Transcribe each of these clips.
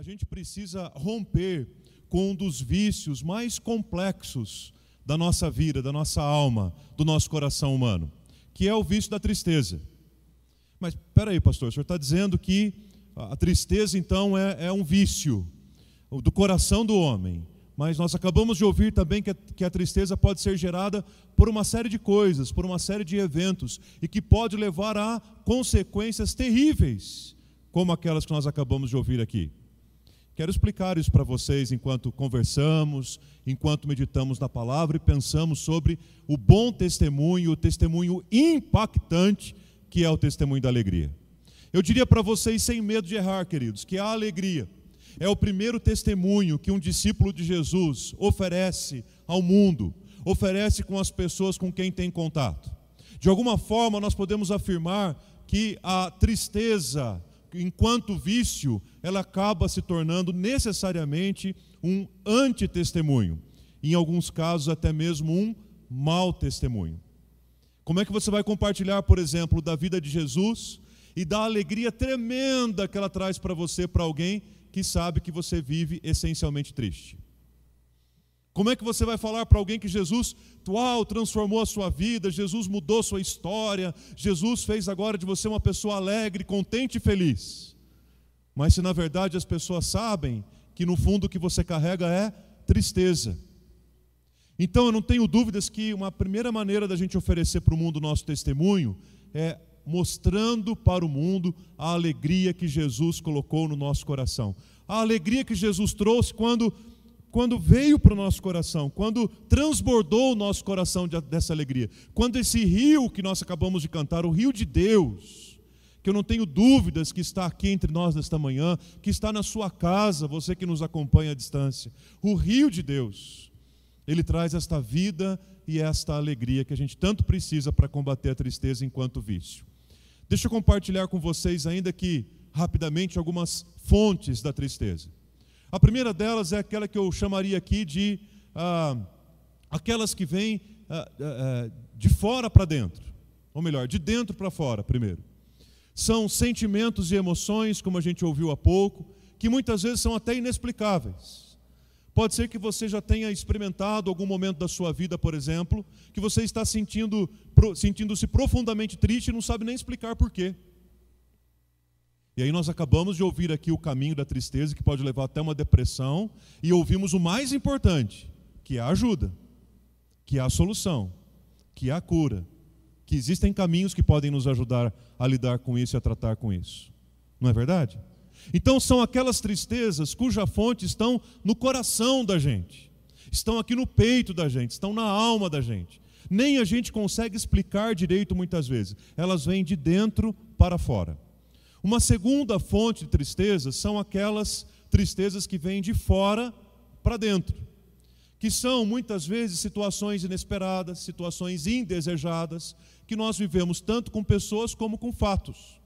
a gente precisa romper com um dos vícios mais complexos da nossa vida, da nossa alma, do nosso coração humano, que é o vício da tristeza. Mas espera aí, pastor, o senhor está dizendo que a tristeza então é, é, um vício do coração do homem. Mas nós acabamos de ouvir também que a, que a tristeza pode ser gerada por uma série de coisas, por uma série de eventos, e que pode levar a consequências terríveis, como aquelas que nós acabamos de ouvir aqui. Quero explicar isso para vocês enquanto conversamos, enquanto meditamos na palavra e pensamos sobre o bom testemunho, o testemunho impactante que é o testemunho da alegria. Eu diria para vocês, sem medo de errar, queridos, que a alegria é o primeiro testemunho que um discípulo de Jesus oferece ao mundo, oferece com as pessoas com quem tem contato. De alguma forma, nós podemos afirmar que a tristeza, enquanto vício, ela acaba se tornando necessariamente um antitestemunho, em alguns casos até mesmo um mau testemunho. Como é que você vai compartilhar, por exemplo, da vida de Jesus e da alegria tremenda que ela traz para você, para alguém que sabe que você vive essencialmente triste? Como é que você vai falar para alguém que Jesus uau, transformou a sua vida, Jesus mudou sua história, Jesus fez agora de você uma pessoa alegre, contente e feliz? Mas se na verdade as pessoas sabem que no fundo o que você carrega é tristeza. Então eu não tenho dúvidas que uma primeira maneira da gente oferecer para o mundo o nosso testemunho é mostrando para o mundo a alegria que Jesus colocou no nosso coração. A alegria que Jesus trouxe quando quando veio para o nosso coração, quando transbordou o nosso coração dessa alegria, quando esse rio que nós acabamos de cantar, o rio de Deus, que eu não tenho dúvidas que está aqui entre nós nesta manhã, que está na sua casa, você que nos acompanha à distância, o rio de Deus, ele traz esta vida e esta alegria que a gente tanto precisa para combater a tristeza enquanto vício. Deixa eu compartilhar com vocês, ainda que rapidamente, algumas fontes da tristeza. A primeira delas é aquela que eu chamaria aqui de ah, aquelas que vêm ah, ah, ah de fora para dentro, ou melhor, de dentro para fora, primeiro. São sentimentos e emoções, como a gente ouviu há pouco, que muitas vezes são até inexplicáveis. Pode ser que você já tenha experimentado algum momento da sua vida, por exemplo, que você está sentindo sentindo-se profundamente triste e não sabe nem explicar por quê. E aí nós acabamos de ouvir aqui o caminho da tristeza, que pode levar até uma depressão, e ouvimos o mais importante, que é a ajuda, que é a solução, que é a cura, que existem caminhos que podem nos ajudar a lidar com isso e a tratar com isso. Não é verdade? Então são aquelas tristezas cuja fonte estão no coração da gente, estão aqui no peito da gente, estão na alma da gente. Nem a gente consegue explicar direito muitas vezes. Elas vêm de dentro para fora. Uma segunda fonte de tristeza são aquelas tristezas que vêm de fora para dentro, que são muitas vezes situações inesperadas, situações indesejadas, que nós vivemos tanto com pessoas como com fatos.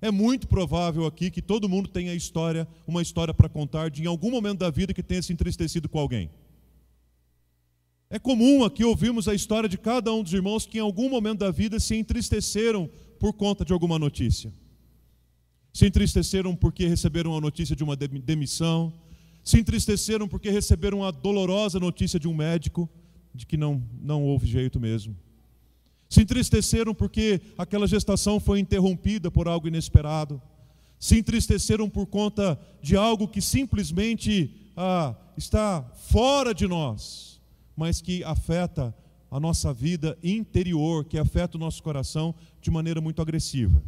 É muito provável aqui que todo mundo tenha história, uma história para contar de em algum momento da vida que tenha se entristecido com alguém. É comum aqui ouvirmos a história de cada um dos irmãos que em algum momento da vida se entristeceram por conta de alguma notícia se entristeceram porque receberam a notícia de uma demissão, se entristeceram porque receberam a dolorosa notícia de um médico de que não, não houve jeito mesmo. Se entristeceram porque aquela gestação foi interrompida por algo inesperado. Se entristeceram por conta de algo que simplesmente ah, está fora de nós, mas que afeta a nossa vida interior, que afeta o nosso coração de maneira muito agressiva.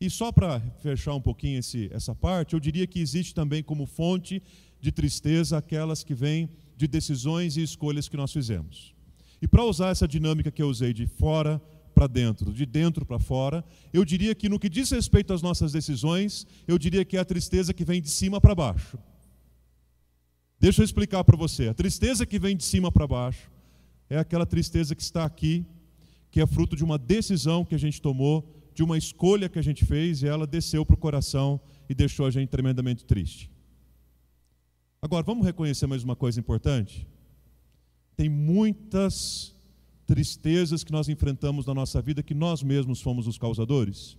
E só para fechar um pouquinho esse, essa parte, eu diria que existe também como fonte de tristeza aquelas que vêm de decisões e escolhas que nós fizemos. E para usar essa dinâmica que eu usei de fora para dentro, de dentro para fora, eu diria que no que diz respeito às nossas decisões, eu diria que é a tristeza que vem de cima para baixo. Deixa eu explicar para você. A tristeza que vem de cima para baixo é aquela tristeza que está aqui, que é fruto de uma decisão que a gente tomou de uma escolha que a gente fez e ela desceu para o coração e deixou a gente tremendamente triste. Agora, vamos reconhecer mais uma coisa importante? Tem muitas tristezas que nós enfrentamos na nossa vida que nós mesmos fomos os causadores.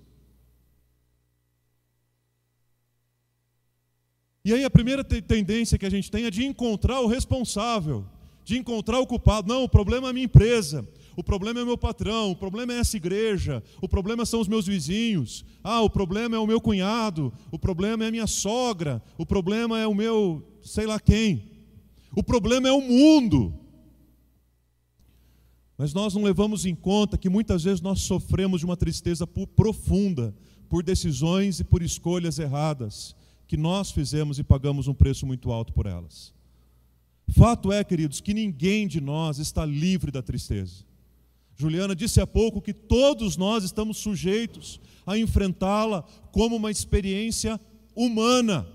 E aí a primeira tendência que a gente tem é de encontrar o responsável, de encontrar o culpado. Não, o problema é a minha empresa, o problema é o meu patrão, o problema é essa igreja, o problema são os meus vizinhos, ah, o problema é o meu cunhado, o problema é a minha sogra, o problema é o meu sei lá quem, o problema é o mundo. Mas nós não levamos em conta que muitas vezes nós sofremos de uma tristeza profunda por decisões e por escolhas erradas que nós fizemos e pagamos um preço muito alto por elas. Fato é, queridos, que ninguém de nós está livre da tristeza. Juliana disse há pouco que todos nós estamos sujeitos a enfrentá-la como uma experiência humana.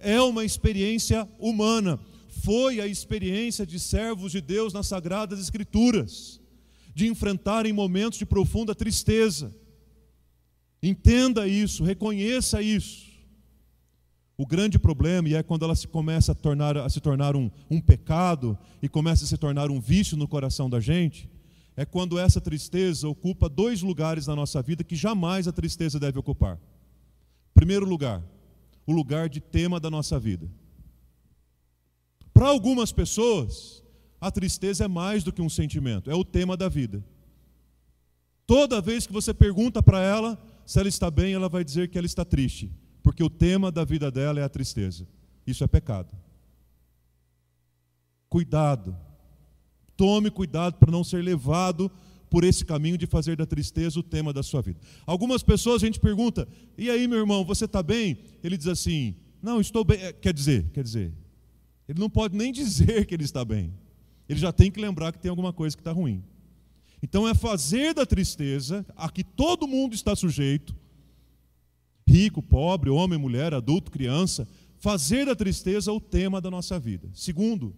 É uma experiência humana. Foi a experiência de servos de Deus nas Sagradas Escrituras, de enfrentarem momentos de profunda tristeza. Entenda isso, reconheça isso. O grande problema, e é quando ela se começa a, tornar, a se tornar um, um pecado e começa a se tornar um vício no coração da gente, é quando essa tristeza ocupa dois lugares na nossa vida que jamais a tristeza deve ocupar. Primeiro lugar, o lugar de tema da nossa vida. Para algumas pessoas, a tristeza é mais do que um sentimento, é o tema da vida. Toda vez que você pergunta para ela se ela está bem, ela vai dizer que ela está triste porque o tema da vida dela é a tristeza. Isso é pecado. Cuidado. Tome cuidado para não ser levado por esse caminho de fazer da tristeza o tema da sua vida. Algumas pessoas a gente pergunta: "E aí, meu irmão, você está bem?" Ele diz assim: "Não, estou bem." É, quer dizer, quer dizer, ele não pode nem dizer que ele está bem. Ele já tem que lembrar que tem alguma coisa que está ruim. Então é fazer da tristeza a que todo mundo está sujeito rico, pobre, homem, mulher, adulto, criança, fazer da tristeza o tema da nossa vida. Segundo,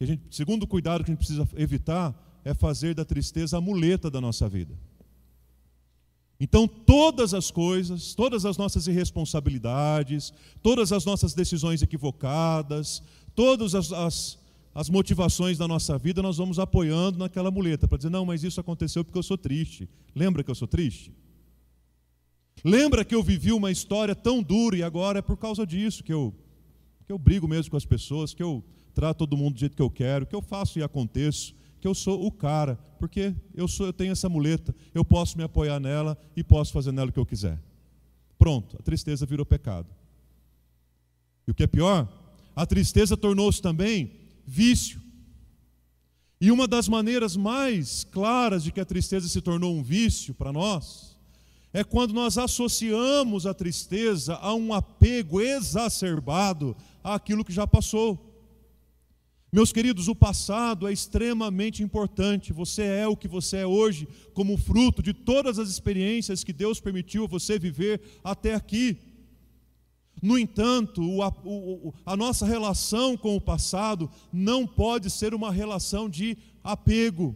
que a gente, segundo cuidado que a gente precisa evitar é fazer da tristeza a muleta da nossa vida. Então, todas as coisas, todas as nossas irresponsabilidades, todas as nossas decisões equivocadas, todas as, as, as motivações da nossa vida, nós vamos apoiando naquela muleta, para dizer, não, mas isso aconteceu porque eu sou triste. Lembra que eu sou triste? Lembra que eu vivi uma história tão dura e agora é por causa disso que eu, que eu brigo mesmo com as pessoas, que eu trato todo mundo do jeito que eu quero, que eu faço e aconteço, que eu sou o cara, porque eu, sou, eu tenho essa muleta, eu posso me apoiar nela e posso fazer nela o que eu quiser. Pronto, a tristeza virou pecado. E o que é pior, a tristeza tornou-se também vício. E uma das maneiras mais claras de que a tristeza se tornou um vício para nós é quando nós associamos a tristeza a um apego exacerbado àquilo que já passou. Meus queridos, o passado é extremamente importante. Você é o que você é hoje, como fruto de todas as experiências que Deus permitiu você viver até aqui. No entanto, a, nossa relação com o passado não pode ser uma relação de apego,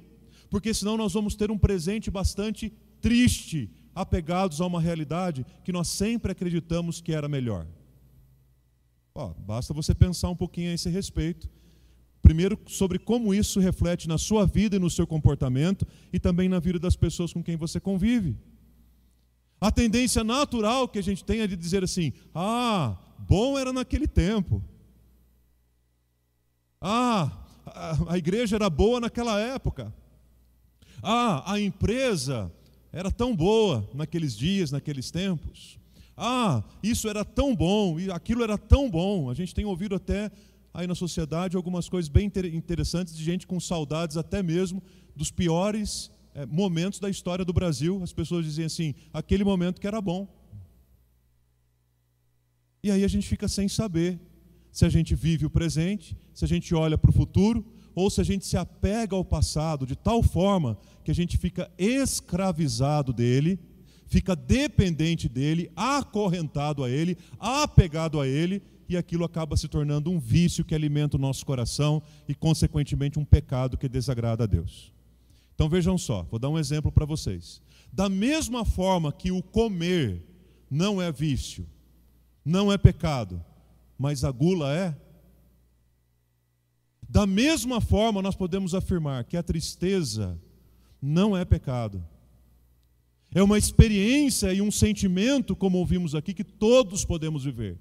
porque senão nós vamos ter um presente bastante triste, apegados a uma realidade que nós sempre acreditamos que era melhor. Basta você pensar um pouquinho a esse respeito. Primeiro, sobre como isso reflete na sua vida e no seu comportamento, e também na vida das pessoas com quem você convive. A tendência natural que a gente tem é de dizer assim: ah, bom era naquele tempo. Ah, a igreja era boa naquela época. Ah, a empresa era tão boa naqueles dias, naqueles tempos. Ah, isso era tão bom, aquilo era tão bom. A gente tem ouvido até aí na sociedade algumas coisas bem interessantes de gente com saudades até mesmo dos piores é, momentos da história do Brasil. As pessoas dizem assim: aquele momento que era bom. E aí a gente fica sem saber se a gente vive o presente, se a gente olha para o futuro, ou se a gente se apega ao passado de tal forma que a gente fica escravizado dele, fica dependente dele, acorrentado a ele, apegado a ele, e aquilo acaba se tornando um vício que alimenta o nosso coração e, consequentemente, um pecado que desagrada a Deus. Então vejam só, vou dar um exemplo para vocês. Da mesma forma que o comer não é vício, não é pecado, mas a gula é, da mesma forma, nós podemos afirmar que a tristeza não é pecado. É uma experiência e um sentimento, como ouvimos aqui, que todos podemos viver.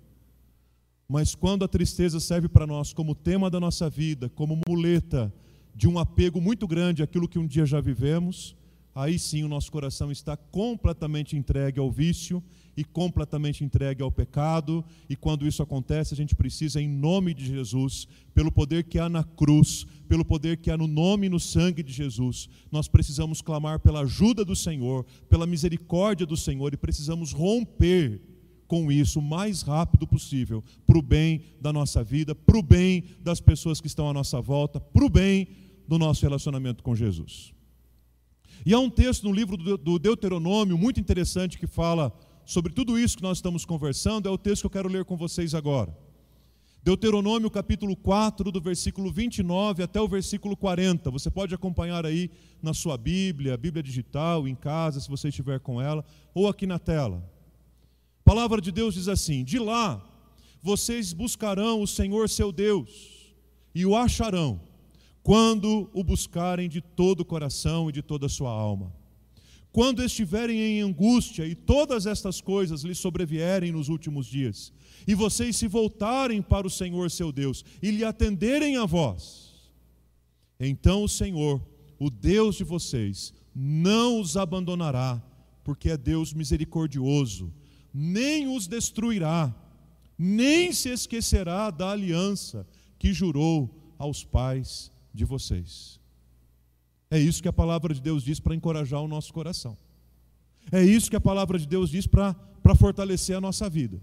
Mas quando a tristeza serve para nós como tema da nossa vida, como muleta de um apego muito grande àquilo que um dia já vivemos, aí sim o nosso coração está completamente entregue ao vício e completamente entregue ao pecado, e quando isso acontece, a gente precisa, em nome de Jesus, pelo poder que há na cruz, pelo poder que há no nome e no sangue de Jesus, nós precisamos clamar pela ajuda do Senhor, pela misericórdia do Senhor, e precisamos romper com isso o mais rápido possível, para o bem da nossa vida, para o bem das pessoas que estão à nossa volta, para o bem do nosso relacionamento com Jesus. E há um texto no livro do Deuteronômio muito interessante que fala sobre tudo isso que nós estamos conversando, é o texto que eu quero ler com vocês agora. Deuteronômio capítulo 4, do versículo 29 até o versículo 40. Você pode acompanhar aí na sua Bíblia, Bíblia digital, em casa, se você estiver com ela, ou aqui na tela. Palavra de Deus diz assim: De lá vocês buscarão o Senhor seu Deus e o acharão quando o buscarem de todo o coração e de toda a sua alma. Quando estiverem em angústia e todas estas coisas lhes sobrevierem nos últimos dias, e vocês se voltarem para o Senhor seu Deus e lhe atenderem a vós, então o Senhor, o Deus de vocês, não os abandonará, porque é Deus misericordioso, nem os destruirá, nem se esquecerá da aliança que jurou aos pais de vocês. É isso que a palavra de Deus diz para encorajar o nosso coração. É isso que a palavra de Deus diz para fortalecer a nossa vida.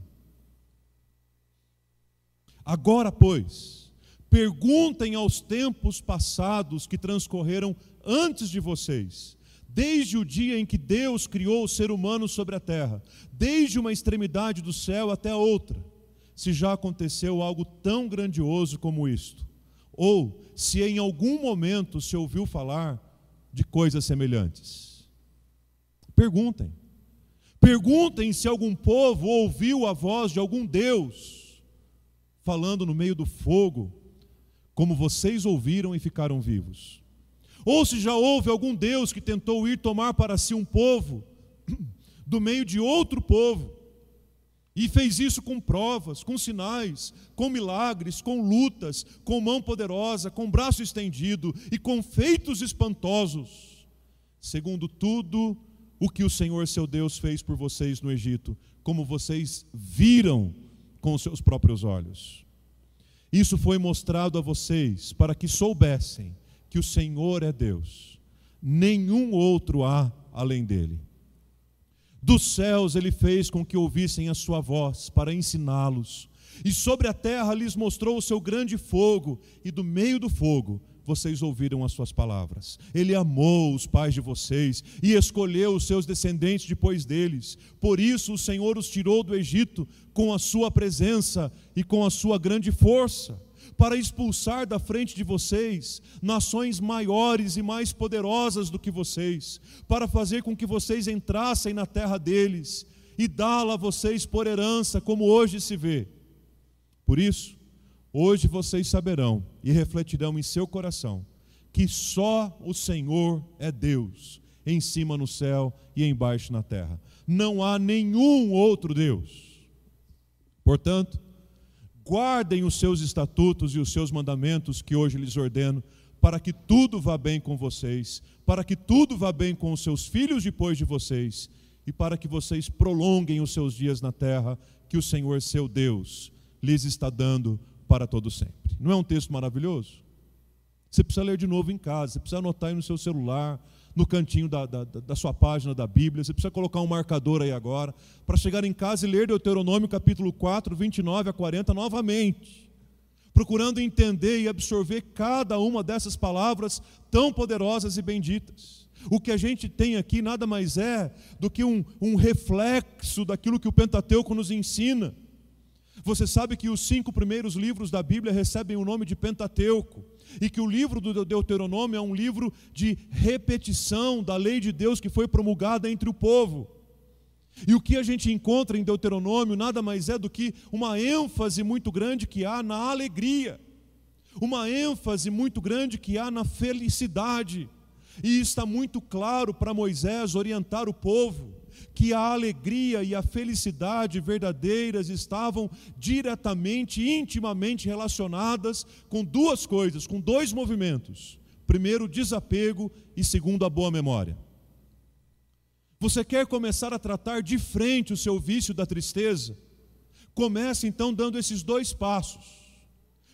Agora, pois, perguntem aos tempos passados que transcorreram antes de vocês, desde o dia em que Deus criou o ser humano sobre a terra, desde uma extremidade do céu até a outra, se já aconteceu algo tão grandioso como isto ou se em algum momento se ouviu falar de coisas semelhantes. Perguntem. Perguntem se algum povo ouviu a voz de algum Deus falando no meio do fogo, como vocês ouviram e ficaram vivos. Ou se já houve algum Deus que tentou ir tomar para si um povo do meio de outro povo e fez isso com provas, com sinais, com milagres, com lutas, com mão poderosa, com braço estendido e com feitos espantosos, segundo tudo o que o Senhor seu Deus fez por vocês no Egito, como vocês viram com os seus próprios olhos. Isso foi mostrado a vocês para que soubessem que o Senhor é Deus, nenhum outro há além dele. Dos céus ele fez com que ouvissem a sua voz para ensiná-los. E sobre a terra lhes mostrou o seu grande fogo, e do meio do fogo vocês ouviram as suas palavras. Ele amou os pais de vocês e escolheu os seus descendentes depois deles. Por isso o Senhor os tirou do Egito com a sua presença e com a sua grande força para expulsar da frente de vocês nações maiores e mais poderosas do que vocês, para fazer com que vocês entrassem na terra deles e dá-la a vocês por herança, como hoje se vê. Por isso, hoje vocês saberão e refletirão em seu coração que só o Senhor é Deus, em cima no céu e embaixo na terra. Não há nenhum outro Deus. Portanto, guardem os seus estatutos e os seus mandamentos que hoje lhes ordeno, para que tudo vá bem com vocês, para que tudo vá bem com os seus filhos depois de vocês, e para que vocês prolonguem os seus dias na terra que o Senhor seu Deus lhes está dando para todo sempre. Não é um texto maravilhoso? Você precisa ler de novo em casa, você precisa anotar aí no seu celular, no cantinho da, da, da, sua página da Bíblia. Você precisa colocar um marcador aí agora, para chegar em casa e ler Deuteronômio capítulo 4, 29 a 40 novamente, procurando entender e absorver cada uma dessas palavras tão poderosas e benditas. O que a gente tem aqui nada mais é do que um, um reflexo daquilo que o Pentateuco nos ensina. Você sabe que os cinco primeiros livros da Bíblia recebem o nome de Pentateuco e que o livro do Deuteronômio é um livro de repetição da lei de Deus que foi promulgada entre o povo. E o que a gente encontra em Deuteronômio nada mais é do que uma ênfase muito grande que há na alegria, uma ênfase muito grande que há na felicidade. E está muito claro para Moisés orientar o povo que a alegria e a felicidade verdadeiras estavam diretamente, intimamente relacionadas com duas coisas, com dois movimentos. Primeiro, o desapego e segundo, a boa memória. Você quer começar a tratar de frente o seu vício da tristeza? Comece então dando esses dois passos.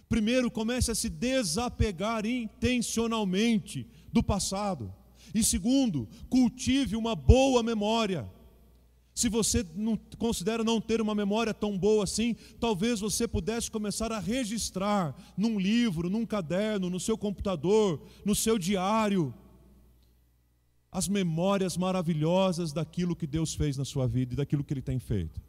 Primeiro, comece a se desapegar intencionalmente do passado. E segundo, cultive uma boa memória. Se você não considera não ter uma memória tão boa assim, talvez você pudesse começar a registrar num livro, num caderno, no seu computador, no seu diário, as memórias maravilhosas daquilo que Deus fez na sua vida e daquilo que Ele tem feito.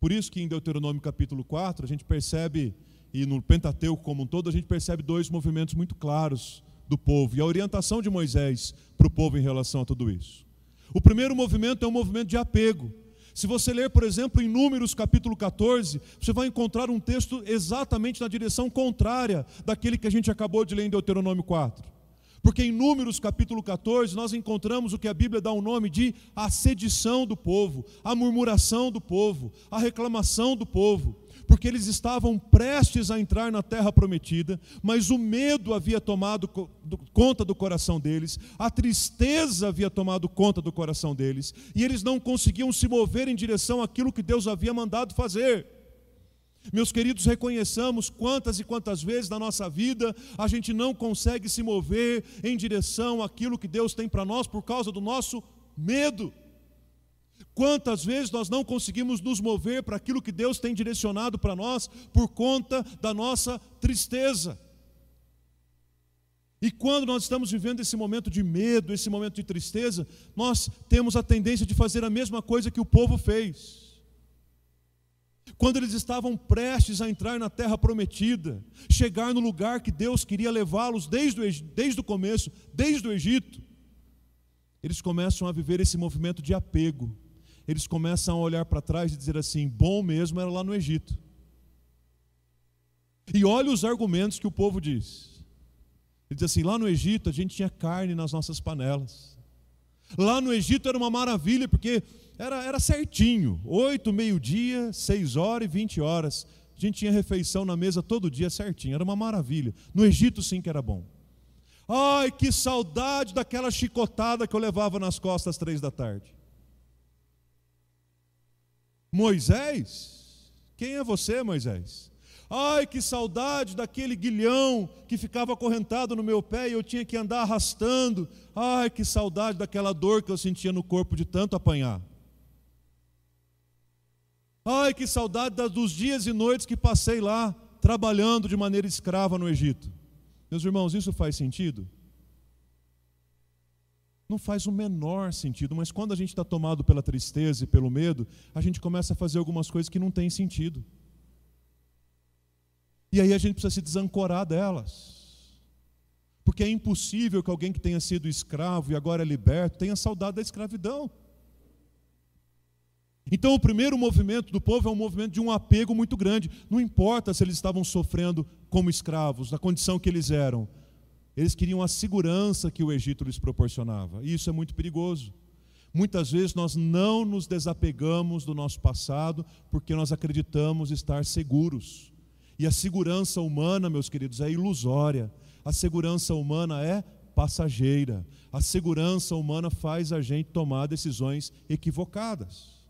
Por isso que em Deuteronômio capítulo 4 a gente percebe, e no Pentateuco como um todo, a gente percebe dois movimentos muito claros do povo e a orientação de Moisés para o povo em relação a tudo isso. O primeiro movimento é um movimento de apego. Se você ler, por exemplo, em Números capítulo 14, você vai encontrar um texto exatamente na direção contrária daquele que a gente acabou de ler em Deuteronômio 4. Porque em Números capítulo 14 nós encontramos o que a Bíblia dá o um nome de a sedição do povo, a murmuração do povo, a reclamação do povo. Porque eles estavam prestes a entrar na terra prometida, mas o medo havia tomado conta do coração deles, a tristeza havia tomado conta do coração deles, e eles não conseguiam se mover em direção àquilo que Deus havia mandado fazer. Meus queridos, reconheçamos quantas e quantas vezes na nossa vida a gente não consegue se mover em direção àquilo que Deus tem para nós por causa do nosso medo. Quantas vezes nós não conseguimos nos mover para aquilo que Deus tem direcionado para nós por conta da nossa tristeza. E quando nós estamos vivendo esse momento de medo, esse momento de tristeza, nós temos a tendência de fazer a mesma coisa que o povo fez quando eles estavam prestes a entrar na terra prometida, chegar no lugar que Deus queria levá-los desde o, desde o começo, desde o Egito, eles começam a viver esse movimento de apego. Eles começam a olhar para trás e dizer assim: bom mesmo era lá no Egito. E olha os argumentos que o povo diz. Ele diz assim: lá no Egito a gente tinha carne nas nossas panelas. Lá no Egito era uma maravilha, porque era, era certinho, oito, meio-dia, seis horas e vinte horas. A gente tinha refeição na mesa todo dia certinho, era uma maravilha. No Egito sim que era bom. Ai, que saudade daquela chicotada que eu levava nas costas às três da tarde. Moisés? Quem é você, Moisés? Ai, que saudade daquele guilhão que ficava acorrentado no meu pé e eu tinha que andar arrastando. Ai, que saudade daquela dor que eu sentia no corpo de tanto apanhar. Ai, que saudade dos dias e noites que passei lá, trabalhando de maneira escrava no Egito. Meus irmãos, isso faz sentido? Não faz o menor sentido, mas quando a gente está tomado pela tristeza e pelo medo, a gente começa a fazer algumas coisas que não têm sentido. E aí a gente precisa se desancorar delas. Porque é impossível que alguém que tenha sido escravo e agora é liberto tenha saudade da escravidão. Então, o primeiro movimento do povo é um movimento de um apego muito grande. Não importa se eles estavam sofrendo como escravos, na condição que eles eram. Eles queriam a segurança que o Egito lhes proporcionava. E isso é muito perigoso. Muitas vezes nós não nos desapegamos do nosso passado porque nós acreditamos estar seguros. E a segurança humana, meus queridos, é ilusória. A segurança humana é passageira. A segurança humana faz a gente tomar decisões equivocadas.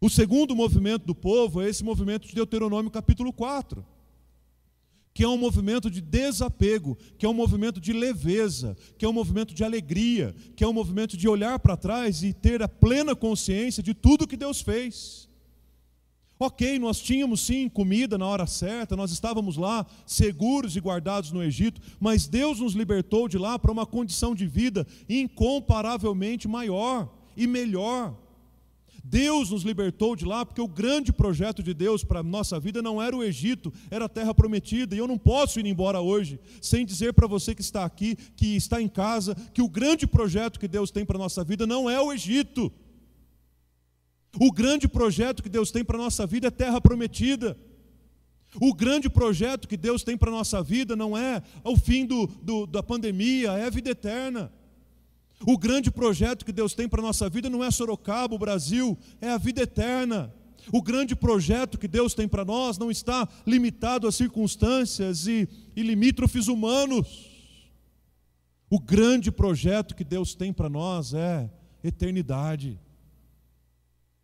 O segundo movimento do povo é esse movimento de Deuteronômio capítulo 4, que é um movimento de desapego, que é um movimento de leveza, que é um movimento de alegria, que é um movimento de olhar para trás e ter a plena consciência de tudo que Deus fez. Ok, nós tínhamos sim comida na hora certa, nós estávamos lá seguros e guardados no Egito, mas Deus nos libertou de lá para uma condição de vida incomparavelmente maior e melhor. Deus nos libertou de lá, porque o grande projeto de Deus para a nossa vida não era o Egito, era a terra prometida. E eu não posso ir embora hoje sem dizer para você que está aqui, que está em casa, que o grande projeto que Deus tem para a nossa vida não é o Egito. O grande projeto que Deus tem para a nossa vida é terra prometida. O grande projeto que Deus tem para a nossa vida não é o fim do, do, da pandemia, é a vida eterna. O grande projeto que Deus tem para a nossa vida não é Sorocaba, o Brasil, é a vida eterna. O grande projeto que Deus tem para nós não está limitado a circunstâncias e, e limítrofes humanos. O grande projeto que Deus tem para nós é eternidade.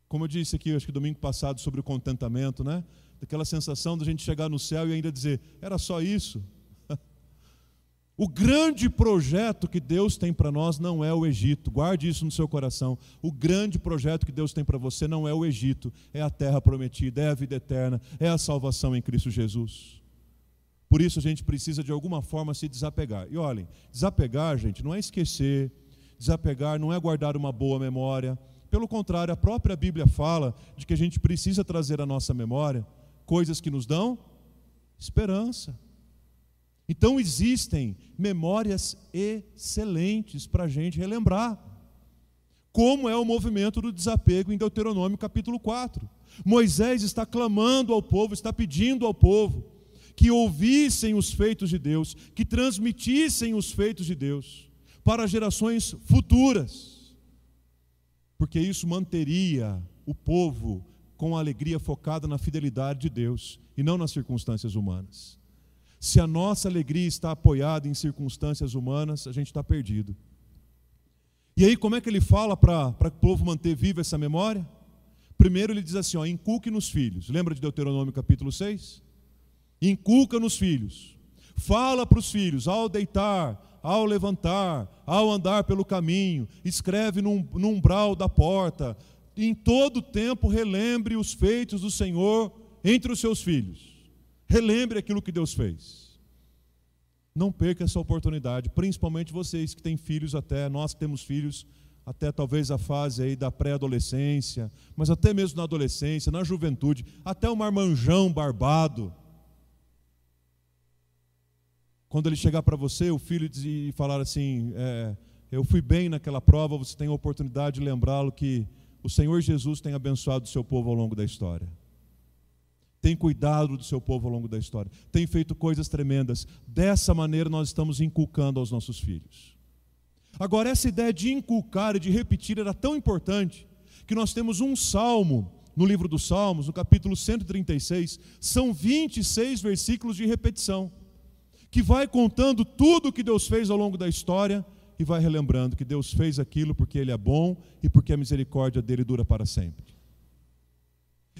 Como eu disse aqui, acho que domingo passado, sobre o contentamento, né? Daquela sensação de a gente chegar no céu e ainda dizer, era só isso. O grande projeto que Deus tem para nós não é o Egito, guarde isso no seu coração. O grande projeto que Deus tem para você não é o Egito, é a terra prometida, é a vida eterna, é a salvação em Cristo Jesus. Por isso a gente precisa de alguma forma se desapegar. E olhem, desapegar, gente, não é esquecer, desapegar não é guardar uma boa memória. Pelo contrário, a própria Bíblia fala de que a gente precisa trazer à nossa memória coisas que nos dão esperança. Então existem memórias excelentes para a gente relembrar. Como é o movimento do desapego em Deuteronômio capítulo 4. Moisés está clamando ao povo, está pedindo ao povo que ouvissem os feitos de Deus, que transmitissem os feitos de Deus para gerações futuras, porque isso manteria o povo com a alegria focada na fidelidade de Deus e não nas circunstâncias humanas. Se a nossa alegria está apoiada em circunstâncias humanas, a gente está perdido. E aí, como é que ele fala para o povo manter viva essa memória? Primeiro, ele diz assim: ó, inculque nos filhos. Lembra de Deuteronômio capítulo 6? inculca nos filhos, fala para os filhos ao deitar, ao levantar, ao andar pelo caminho, escreve no, no umbral da porta, em todo tempo relembre os feitos do Senhor entre os seus filhos, relembre aquilo que Deus fez. Não perca essa oportunidade, principalmente vocês que têm filhos até, nós que temos filhos até talvez a fase aí da pré-adolescência, mas até mesmo na adolescência, na juventude, até o marmanjão barbado, quando ele chegar para você, o filho, e falar assim: é, Eu fui bem naquela prova, você tem a oportunidade de lembrá-lo que o Senhor Jesus tem abençoado o seu povo ao longo da história. Tem cuidado do seu povo ao longo da história. Tem feito coisas tremendas. Dessa maneira, nós estamos inculcando aos nossos filhos. Agora, essa ideia de inculcar e de repetir era tão importante que nós temos um salmo no livro dos Salmos, no capítulo 136, são 26 versículos de repetição que vai contando tudo o que Deus fez ao longo da história e vai relembrando que Deus fez aquilo porque Ele é bom e porque a misericórdia dele dura para sempre.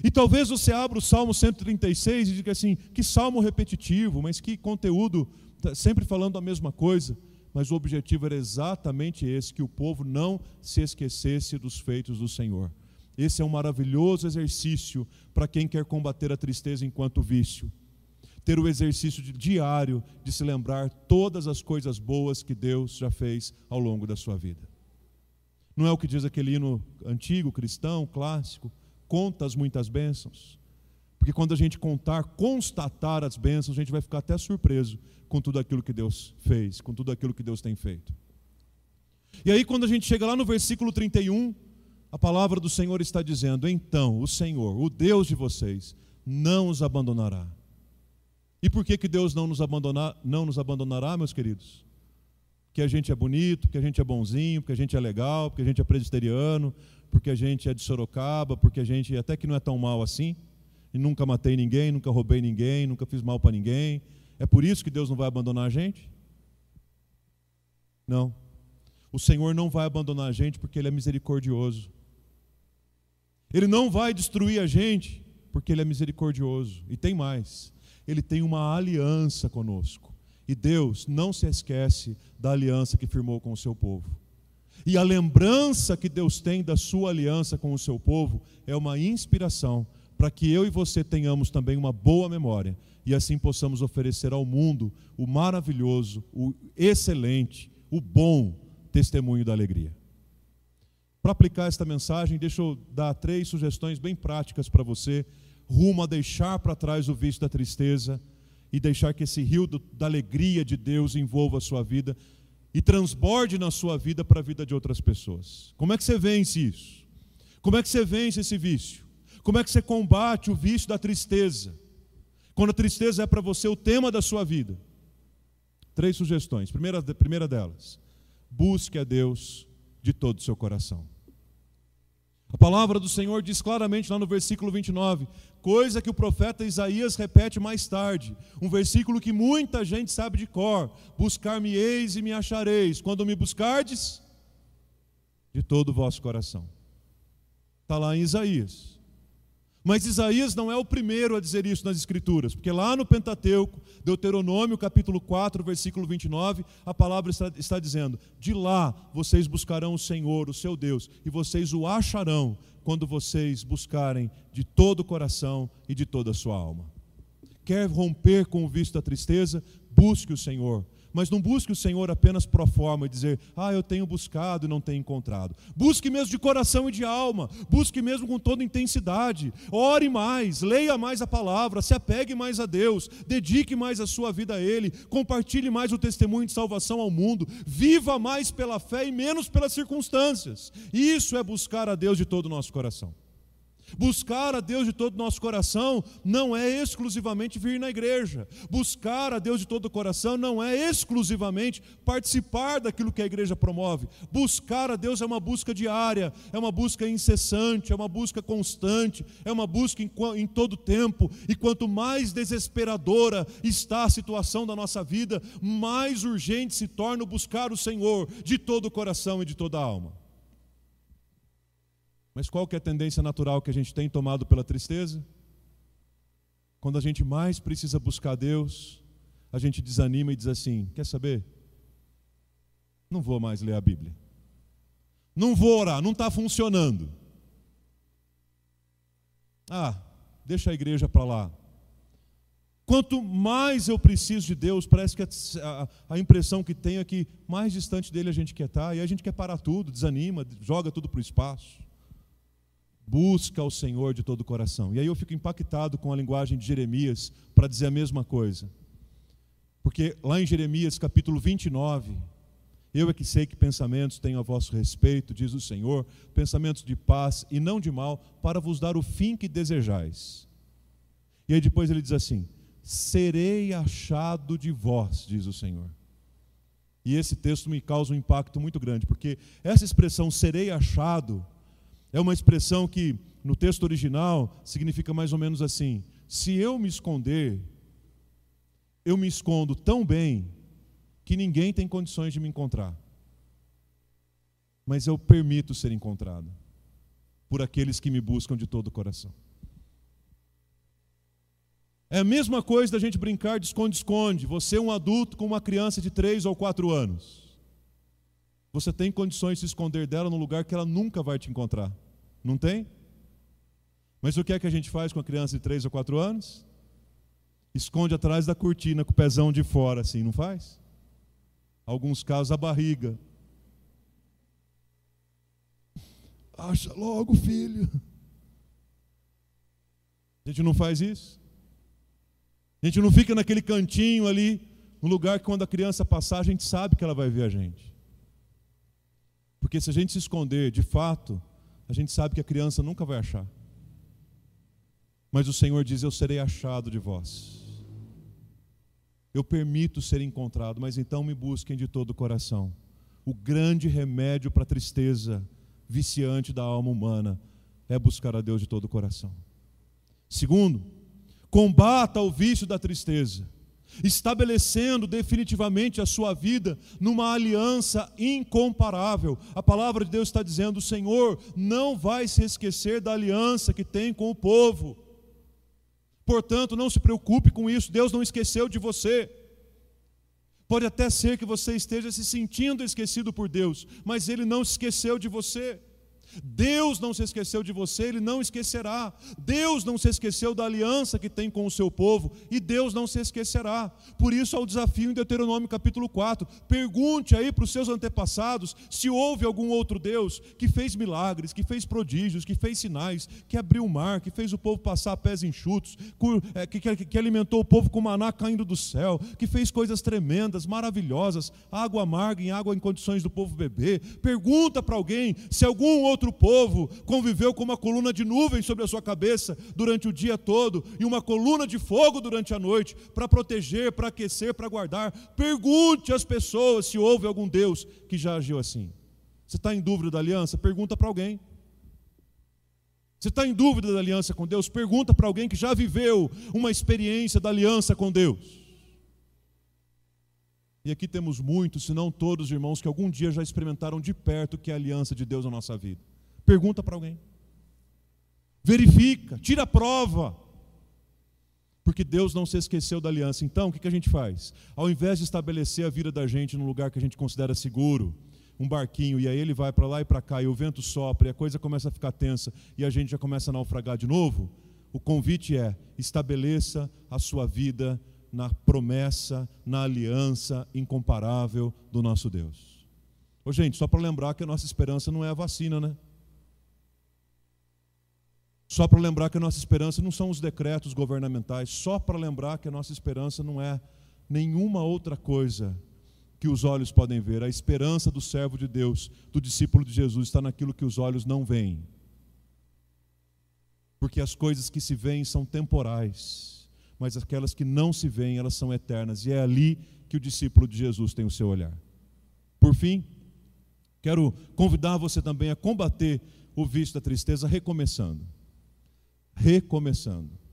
E talvez você abra o Salmo 136 e diga assim: que salmo repetitivo, mas que conteúdo, tá sempre falando a mesma coisa. Mas o objetivo era exatamente esse: que o povo não se esquecesse dos feitos do Senhor. Esse é um maravilhoso exercício para quem quer combater a tristeza enquanto vício ter o exercício diário de se lembrar todas as coisas boas que Deus já fez ao longo da sua vida. Não é o que diz aquele hino antigo, cristão, clássico, conta as muitas bênçãos. Porque quando a gente contar, constatar as bênçãos, a gente vai ficar até surpreso com tudo aquilo que Deus fez, com tudo aquilo que Deus tem feito. E aí, quando a gente chega lá no versículo 31, a palavra do Senhor está dizendo: Então o Senhor, o Deus de vocês, não os abandonará e por que, que Deus não nos, abandonar, não nos abandonará, meus queridos? Porque a gente é bonito, porque a gente é bonzinho, porque a gente é legal, porque a gente é presbiteriano, porque a gente é de Sorocaba, porque a gente até que não é tão mal assim, e nunca matei ninguém, nunca roubei ninguém, nunca fiz mal para ninguém. É por isso que Deus não vai abandonar a gente? Não. O Senhor não vai abandonar a gente porque Ele é misericordioso. Ele não vai destruir a gente porque Ele é misericordioso. E tem mais ele tem uma aliança conosco. E Deus não se esquece da aliança que firmou com o seu povo. E a lembrança que Deus tem da sua aliança com o seu povo é uma inspiração para que eu e você tenhamos também uma boa memória e assim possamos oferecer ao mundo o maravilhoso, o excelente, o bom testemunho da alegria. Para aplicar esta mensagem, deixa eu dar três sugestões bem práticas para você rumo a deixar para trás o vício da tristeza e deixar que esse rio do, da alegria de Deus envolva a sua vida e transborde na sua vida para a vida de outras pessoas. Como é que você vence isso? Como é que você vence esse vício? Como é que você combate o vício da tristeza? Quando a tristeza é para você o tema da sua vida. Três sugestões. Primeira, primeira delas, busque a Deus de todo o seu coração. A palavra do Senhor diz claramente lá no versículo 29, coisa que o profeta Isaías repete mais tarde, um versículo que muita gente sabe de cor: Buscar-me-eis e me achareis, quando me buscardes de todo o vosso coração. Está lá em Isaías. Mas Isaías não é o primeiro a dizer isso nas Escrituras, porque lá no Pentateuco, Deuteronômio capítulo 4, versículo 29, a palavra está, está, dizendo: De lá vocês buscarão o Senhor, o seu Deus, e vocês o acharão quando vocês buscarem de todo o coração e de toda a sua alma. Quer romper com o vício da tristeza? Busque o Senhor mas não busque o Senhor apenas pro forma e dizer, ah, eu tenho buscado e não tenho encontrado. Busque mesmo de coração e de alma, busque mesmo com toda intensidade. Ore mais, leia mais a palavra, se apegue mais a Deus, dedique mais a sua vida a Ele, compartilhe mais o testemunho de salvação ao mundo, viva mais pela fé e menos pelas circunstâncias. Isso é buscar a Deus de todo o nosso coração. Buscar a Deus de todo o nosso coração não é exclusivamente vir na igreja. Buscar a Deus de todo o coração não é exclusivamente participar daquilo que a igreja promove. Buscar a Deus é uma busca diária, é uma busca incessante, é uma busca constante, é uma busca em, em todo tempo. E quanto mais desesperadora está a situação da nossa vida, mais urgente se torna buscar o Senhor de todo o coração e de toda a alma. Mas qual que é a tendência natural que a gente tem tomado pela tristeza? Quando a gente mais precisa buscar Deus, a gente desanima e diz assim: quer saber? Não vou mais ler a Bíblia. Não vou orar, não está funcionando. Ah, deixa a igreja para lá. Quanto mais eu preciso de Deus, parece que a, a, impressão que tenho é que mais distante dele a gente quer estar, tá, e a gente quer parar tudo, desanima, joga tudo para o espaço busca o Senhor de todo o coração. E aí eu fico impactado com a linguagem de Jeremias para dizer a mesma coisa. Porque lá em Jeremias capítulo 29, eu é que sei que pensamentos tenho a vosso respeito, diz o Senhor, pensamentos de paz e não de mal, para vos dar o fim que desejais. E aí depois ele diz assim: serei achado de vós, diz o Senhor. E esse texto me causa um impacto muito grande, porque essa expressão serei achado é uma expressão que, no texto original, significa mais ou menos assim: se eu me esconder, eu me escondo tão bem que ninguém tem condições de me encontrar. Mas eu permito ser encontrado por aqueles que me buscam de todo o coração. É a mesma coisa da gente brincar de esconde-esconde. Você é um adulto com uma criança de 3 ou 4 anos. Você tem condições de se esconder dela num lugar que ela nunca vai te encontrar. Não tem? Mas o que é que a gente faz com a criança de 3 ou 4 anos? Esconde atrás da cortina com o pezão de fora, assim, não faz? Alguns casos a barriga. Acha logo, filho. A gente não faz isso. A gente não fica naquele cantinho ali, no lugar que quando a criança passar, a gente sabe que ela vai ver a gente. Porque se a gente se esconder, de fato, a gente sabe que a criança nunca vai achar. Mas o Senhor diz: Eu serei achado de vós. Eu permito ser encontrado, mas então me busquem de todo o coração. O grande remédio para a tristeza viciante da alma humana é buscar a Deus de todo o coração. Segundo, combata o vício da tristeza estabelecendo definitivamente a sua vida numa aliança incomparável. A palavra de Deus está dizendo: o Senhor não vai se esquecer da aliança que tem com o povo. Portanto, não se preocupe com isso, Deus não esqueceu de você. Pode até ser que você esteja se sentindo esquecido por Deus, mas Ele não se esqueceu de você. Deus não se esqueceu de você, Ele não esquecerá. Deus não se esqueceu da aliança que tem com o seu povo, e Deus não se esquecerá. Por isso, há o desafio em Deuteronômio capítulo 4. Pergunte aí para os seus antepassados se houve algum outro Deus que fez milagres, que fez prodígios, que fez sinais, que abriu o mar, que fez o povo passar pés enxutos, é, que alimentou o povo com maná caindo do céu, que fez coisas tremendas, maravilhosas, água amarga em água em condições do povo beber. Pergunta para alguém se algum outro outro povo conviveu com uma coluna de nuvem sobre a sua cabeça durante o dia todo e uma coluna de fogo durante a noite para proteger, para aquecer, para guardar. Pergunte às pessoas se houve algum Deus que já agiu assim. Você está em dúvida da aliança? Pergunta para alguém. Você está em dúvida da aliança com Deus? Pergunta para alguém que já viveu uma experiência da aliança com Deus. E aqui temos muitos, se não todos, irmãos, que algum dia já experimentaram de perto o que é a aliança de Deus na nossa vida. Pergunta para alguém. Verifica, tira a prova. Porque Deus não se esqueceu da aliança. Então, o que a gente faz? Ao invés de estabelecer a vida da gente num lugar que a gente considera seguro, um barquinho, e aí ele vai para lá e para cá, e o vento sopra, e a coisa começa a ficar tensa, e a gente já começa a naufragar de novo, o convite é: estabeleça a sua vida na promessa, na aliança incomparável do nosso Deus. Ô, gente, só para lembrar que a nossa esperança não é a vacina, né? Só para lembrar que a nossa esperança não são os decretos governamentais, só para lembrar que a nossa esperança não é nenhuma outra coisa que os olhos podem ver. A esperança do servo de Deus, do discípulo de Jesus, está naquilo que os olhos não veem. Porque as coisas que se veem são temporais mas aquelas que não se veem, elas são eternas. E é ali que o discípulo de Jesus tem o seu olhar. Por fim, quero convidar você também a combater o vício da tristeza recomeçando. Recomeçando.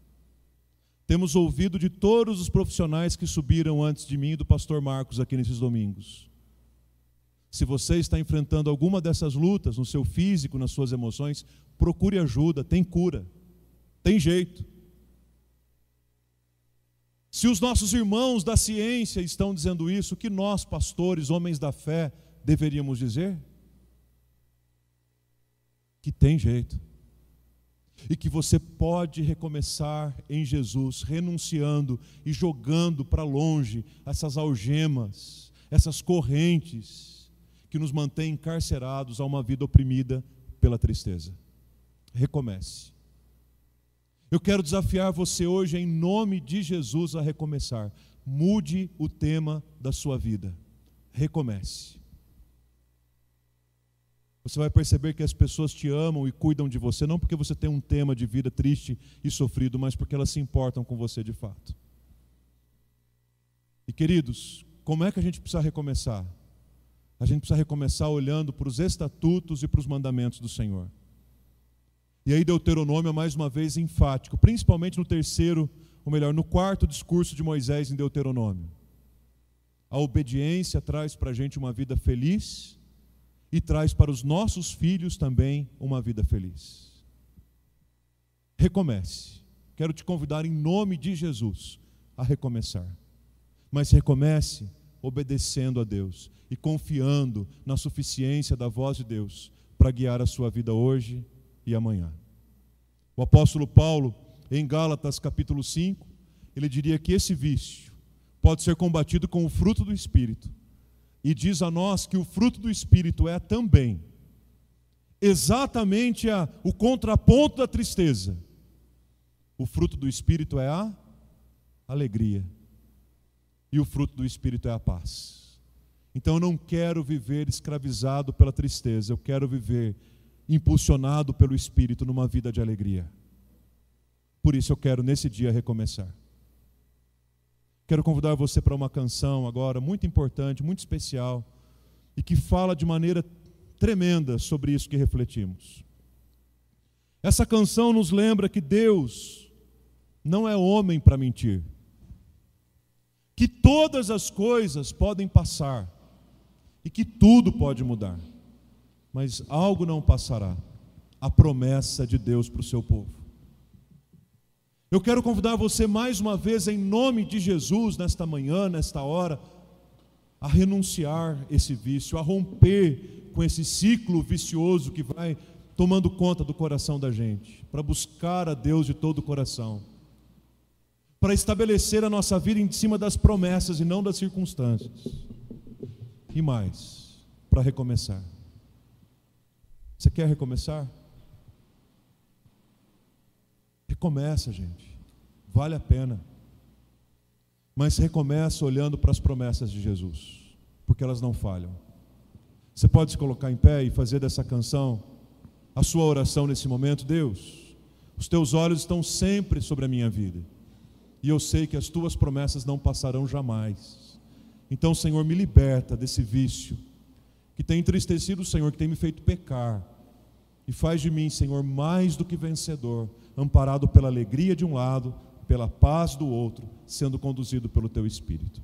Temos ouvido de todos os profissionais que subiram antes de mim e do pastor Marcos aqui nesses domingos. Se você está enfrentando alguma dessas lutas no seu físico, nas suas emoções, procure ajuda, tem cura, tem jeito. Se os nossos irmãos da ciência estão dizendo isso, o que nós, pastores, homens da fé, deveríamos dizer? Que tem jeito. E que você pode recomeçar em Jesus, renunciando e jogando para longe essas algemas, essas correntes que nos mantêm encarcerados a uma vida oprimida pela tristeza. Recomece. Eu quero desafiar você hoje, em nome de Jesus, a recomeçar. Mude o tema da sua vida. Recomece. Você vai perceber que as pessoas te amam e cuidam de você, não porque você tem um tema de vida triste e sofrido, mas porque elas se importam com você de fato. E queridos, como é que a gente precisa recomeçar? A gente precisa recomeçar olhando para os estatutos e para os mandamentos do Senhor. E aí Deuteronômio é mais uma vez enfático, principalmente no terceiro, ou melhor, no quarto discurso de Moisés em Deuteronômio. A obediência traz para a gente uma vida feliz e traz para os nossos filhos também uma vida feliz. Recomece. Quero te convidar em nome de Jesus a recomeçar. Mas recomece obedecendo a Deus e confiando na suficiência da voz de Deus para guiar a sua vida hoje e amanhã. O apóstolo Paulo, em Gálatas capítulo 5, ele diria que esse vício pode ser combatido com o fruto do Espírito. E diz a nós que o fruto do Espírito é também exatamente a, o contraponto da tristeza. O fruto do Espírito é a alegria. E o fruto do Espírito é a paz. Então eu não quero viver escravizado pela tristeza, eu quero viver impulsionado pelo Espírito numa vida de alegria. Por isso eu quero nesse dia recomeçar. Quero convidar você para uma canção agora muito importante, muito especial e que fala de maneira tremenda sobre isso que refletimos. Essa canção nos lembra que Deus não é homem para mentir, que todas as coisas podem passar e que tudo pode mudar mas algo não passará a promessa de Deus para o seu povo. Eu quero convidar você mais uma vez, em nome de Jesus, nesta manhã, nesta hora, a renunciar esse vício, a romper com esse ciclo vicioso que vai tomando conta do coração da gente, para buscar a Deus de todo o coração, para estabelecer a nossa vida em cima das promessas e não das circunstâncias, e mais, para recomeçar. Você quer recomeçar? Recomeça, gente. Vale a pena. Mas recomeça olhando para as promessas de Jesus, porque elas não falham. Você pode se colocar em pé e fazer dessa canção a sua oração nesse momento, Deus, os teus olhos estão sempre sobre a minha vida. E eu sei que as tuas promessas não passarão jamais. Então, Senhor, me liberta desse vício que tem entristecido o Senhor, que tem me feito pecar. E faz de mim, Senhor, mais do que vencedor, amparado pela alegria de um lado, pela paz do outro, sendo conduzido pelo teu Espírito.